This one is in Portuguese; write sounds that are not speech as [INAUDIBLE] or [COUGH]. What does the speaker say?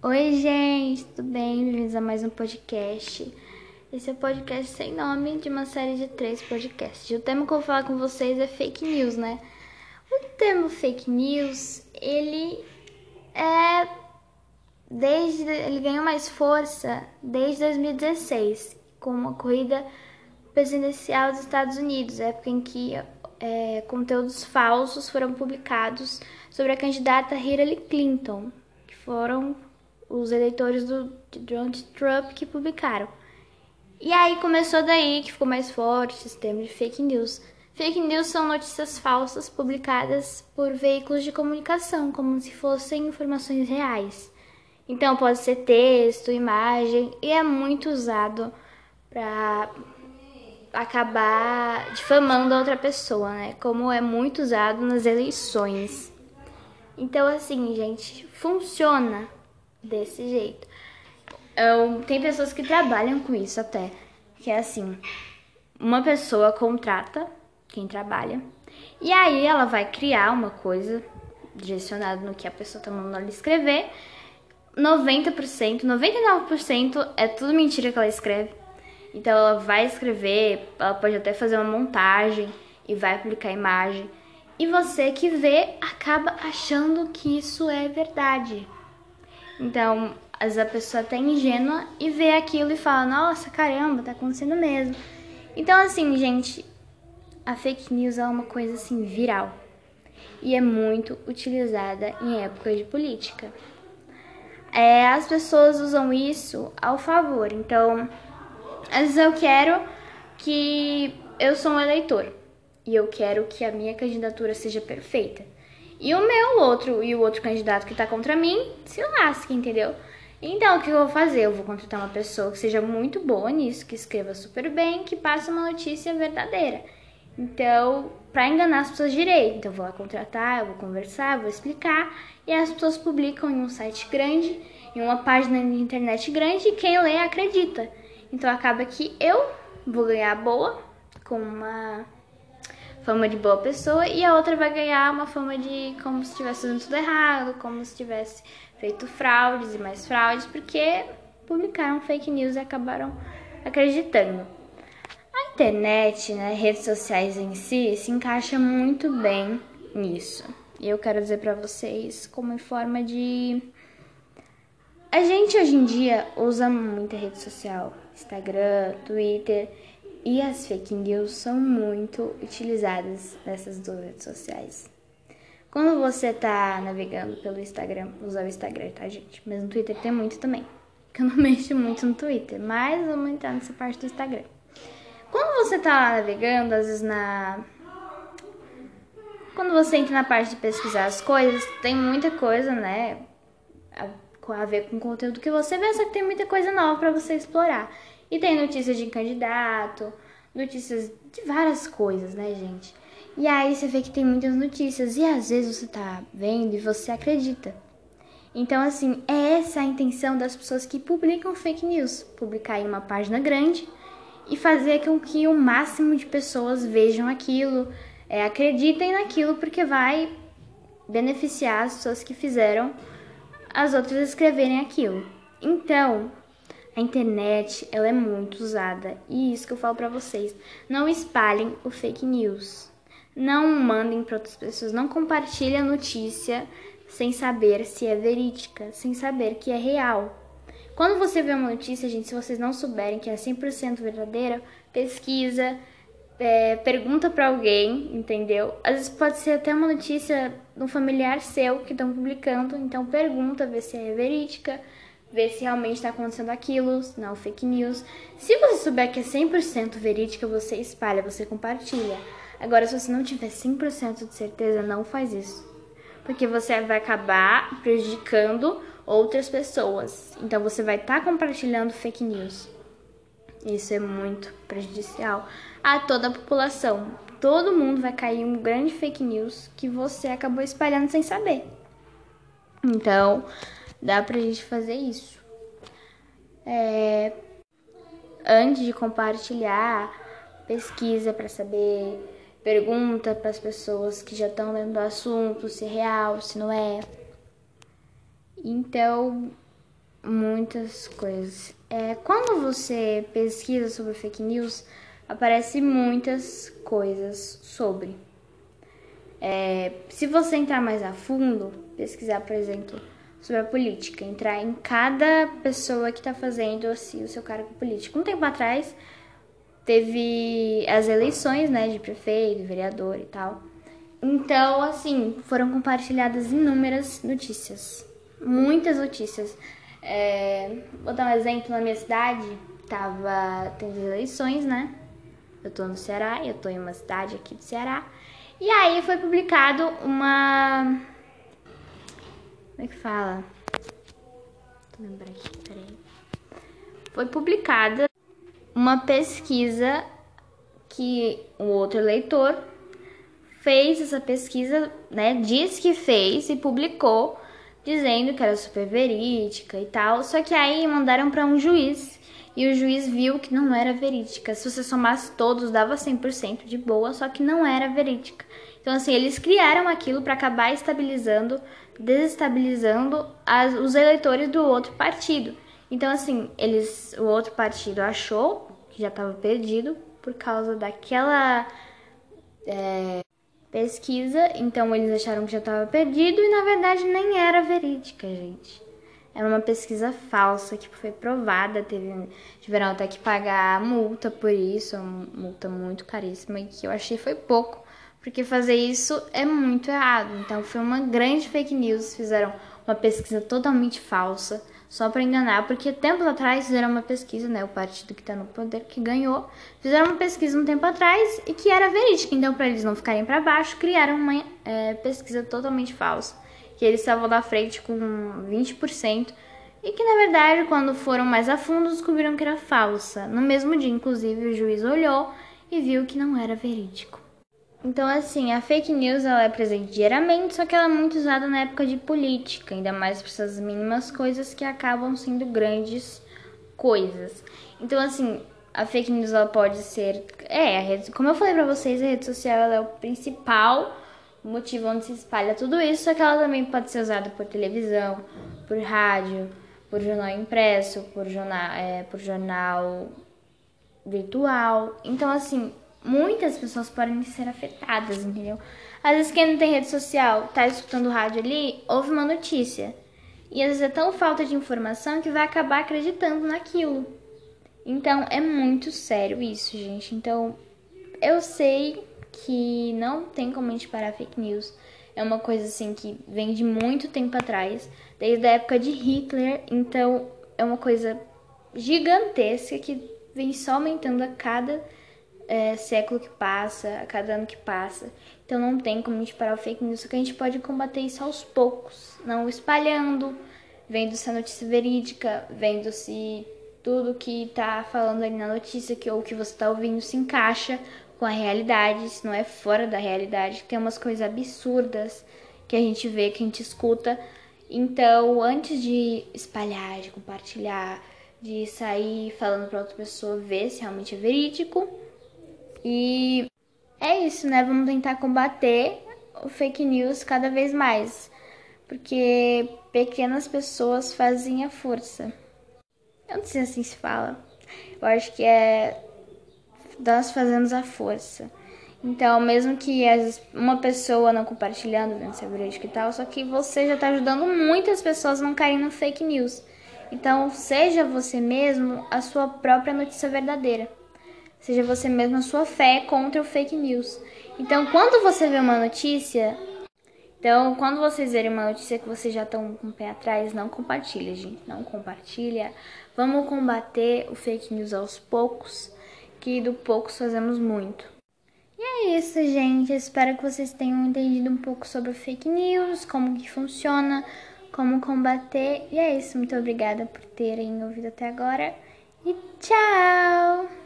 Oi, gente, tudo bem? Bem-vindos a mais um podcast. Esse é o podcast sem nome de uma série de três podcasts. O tema que eu vou falar com vocês é fake news, né? O termo fake news, ele é desde ele ganhou mais força desde 2016, com a corrida presidencial dos Estados Unidos, época em que é, conteúdos falsos foram publicados sobre a candidata Hillary Clinton, que foram os eleitores do Donald Trump que publicaram. E aí começou daí que ficou mais forte esse termo de fake news. Fake news são notícias falsas publicadas por veículos de comunicação, como se fossem informações reais. Então pode ser texto, imagem e é muito usado para acabar difamando a outra pessoa, né? Como é muito usado nas eleições. Então, assim, gente, funciona desse jeito. Tem pessoas que trabalham com isso até, que é assim: uma pessoa contrata quem trabalha, e aí ela vai criar uma coisa direcionada no que a pessoa tá mandando ela escrever. 90%, 99% é tudo mentira que ela escreve. Então ela vai escrever, ela pode até fazer uma montagem e vai aplicar a imagem. E você que vê acaba achando que isso é verdade. Então, às vezes a pessoa tá ingênua e vê aquilo e fala: "Nossa, caramba, tá acontecendo mesmo". Então, assim, gente, a fake news é uma coisa assim viral e é muito utilizada em época de política. É, as pessoas usam isso ao favor. Então, às vezes eu quero que eu sou um eleitor e eu quero que a minha candidatura seja perfeita. E o meu outro e o outro candidato que tá contra mim se lasque, entendeu? Então, o que eu vou fazer? Eu vou contratar uma pessoa que seja muito boa nisso, que escreva super bem, que passe uma notícia verdadeira. Então, para enganar as pessoas direito. Então, eu vou lá contratar, eu vou conversar, vou explicar, e as pessoas publicam em um site grande, em uma página de internet grande, e quem lê acredita. Então acaba que eu vou ganhar boa, com uma fama de boa pessoa, e a outra vai ganhar uma fama de como se estivesse fazendo tudo errado, como se tivesse feito fraudes e mais fraudes, porque publicaram fake news e acabaram acreditando. A internet, né, redes sociais em si, se encaixa muito bem nisso. E eu quero dizer para vocês como em forma de a gente hoje em dia usa muita rede social, Instagram, Twitter, e as fake news são muito utilizadas nessas duas redes sociais. Quando você tá navegando pelo Instagram, usa o Instagram, tá, gente? Mas no Twitter tem muito também. Que [LAUGHS] eu não mexo muito no Twitter, mas vamos entrar nessa parte do Instagram. Quando você tá lá navegando, às vezes na. Quando você entra na parte de pesquisar as coisas, tem muita coisa, né? a ver com o conteúdo que você vê, só que tem muita coisa nova para você explorar. E tem notícias de candidato, notícias de várias coisas, né, gente? E aí você vê que tem muitas notícias e às vezes você tá vendo e você acredita. Então, assim, é essa a intenção das pessoas que publicam fake news, publicar em uma página grande e fazer com que o máximo de pessoas vejam aquilo, é, acreditem naquilo, porque vai beneficiar as pessoas que fizeram as outras escreverem aquilo. Então, a internet, ela é muito usada. E isso que eu falo para vocês, não espalhem o fake news. Não mandem para outras pessoas, não compartilhem a notícia sem saber se é verídica, sem saber que é real. Quando você vê uma notícia, gente, se vocês não souberem que é 100% verdadeira, pesquisa, é, pergunta para alguém, entendeu? Às vezes pode ser até uma notícia de um familiar seu que estão publicando, então pergunta, vê se é verídica, vê se realmente está acontecendo aquilo, não fake news. Se você souber que é 100% verídica, você espalha, você compartilha. Agora, se você não tiver 100% de certeza, não faz isso. Porque você vai acabar prejudicando outras pessoas. Então, você vai estar tá compartilhando fake news. Isso é muito prejudicial a toda a população. Todo mundo vai cair em um grande fake news que você acabou espalhando sem saber. Então, dá pra gente fazer isso. É, antes de compartilhar, pesquisa para saber, pergunta para as pessoas que já estão dentro do assunto se é real, se não é. Então, muitas coisas. É, quando você pesquisa sobre fake news, aparece muitas coisas sobre. É, se você entrar mais a fundo, pesquisar, por exemplo, sobre a política, entrar em cada pessoa que está fazendo assim, o seu cargo político. Um tempo atrás teve as eleições, né, de prefeito, vereador e tal. Então, assim, foram compartilhadas inúmeras notícias, muitas notícias. É, vou dar um exemplo na minha cidade, tava tendo eleições, né? Eu tô no Ceará, eu tô em uma cidade aqui do Ceará. E aí foi publicado uma como é que fala? Tô lembrando aqui, peraí. Foi publicada uma pesquisa que o outro leitor fez essa pesquisa, né? Diz que fez e publicou, dizendo que era super verídica e tal. Só que aí mandaram para um juiz e o juiz viu que não era verídica. Se você somasse todos, dava 100% de boa, só que não era verídica. Então, assim, eles criaram aquilo para acabar estabilizando desestabilizando as, os eleitores do outro partido. Então, assim, eles, o outro partido achou que já estava perdido por causa daquela é, pesquisa, então eles acharam que já estava perdido e na verdade nem era verídica, gente. Era uma pesquisa falsa que foi provada, teve, tiveram até que pagar multa por isso, uma multa muito caríssima e que eu achei foi pouco porque fazer isso é muito errado. Então foi uma grande fake news, fizeram uma pesquisa totalmente falsa, só para enganar, porque tempos atrás fizeram uma pesquisa, né, o partido que está no poder que ganhou, fizeram uma pesquisa um tempo atrás e que era verídica, então para eles não ficarem para baixo, criaram uma é, pesquisa totalmente falsa, que eles estavam da frente com 20%, e que na verdade, quando foram mais a fundo, descobriram que era falsa. No mesmo dia, inclusive, o juiz olhou e viu que não era verídico. Então, assim, a fake news ela é presente diariamente, só que ela é muito usada na época de política, ainda mais para essas mínimas coisas que acabam sendo grandes coisas. Então, assim, a fake news ela pode ser, é, rede, como eu falei para vocês, a rede social ela é o principal motivo onde se espalha tudo isso, só que ela também pode ser usada por televisão, por rádio, por jornal impresso, por jornal, é, por jornal virtual. Então, assim, muitas pessoas podem ser afetadas, entendeu? Às vezes quem não tem rede social, tá escutando rádio ali, ouve uma notícia. E às vezes é tão falta de informação que vai acabar acreditando naquilo. Então é muito sério isso, gente. Então eu sei que não tem como a gente parar fake news. É uma coisa assim que vem de muito tempo atrás, desde a época de Hitler. Então é uma coisa gigantesca que vem só aumentando a cada é, século que passa, a cada ano que passa. Então não tem como a gente parar o fake news, só que a gente pode combater isso aos poucos, não espalhando, vendo se a notícia verídica, vendo se tudo que tá falando ali na notícia que ou que você tá ouvindo se encaixa com a realidade, se não é fora da realidade. Tem umas coisas absurdas que a gente vê, que a gente escuta. Então, antes de espalhar, de compartilhar, de sair falando para outra pessoa, ver se realmente é verídico e é isso, né? Vamos tentar combater o fake news cada vez mais, porque pequenas pessoas fazem a força. Eu não sei assim se fala. Eu acho que é nós fazemos a força. Então, mesmo que uma pessoa não compartilhando, vendo se é e tal, só que você já está ajudando muitas pessoas a não caírem no fake news. Então, seja você mesmo a sua própria notícia verdadeira. Seja você mesmo a sua fé contra o fake news. Então, quando você vê uma notícia, então, quando vocês verem uma notícia que vocês já estão com o pé atrás, não compartilha, gente. Não compartilha. Vamos combater o fake news aos poucos, que do poucos fazemos muito. E é isso, gente. Espero que vocês tenham entendido um pouco sobre o fake news, como que funciona, como combater. E é isso. Muito obrigada por terem ouvido até agora. E tchau!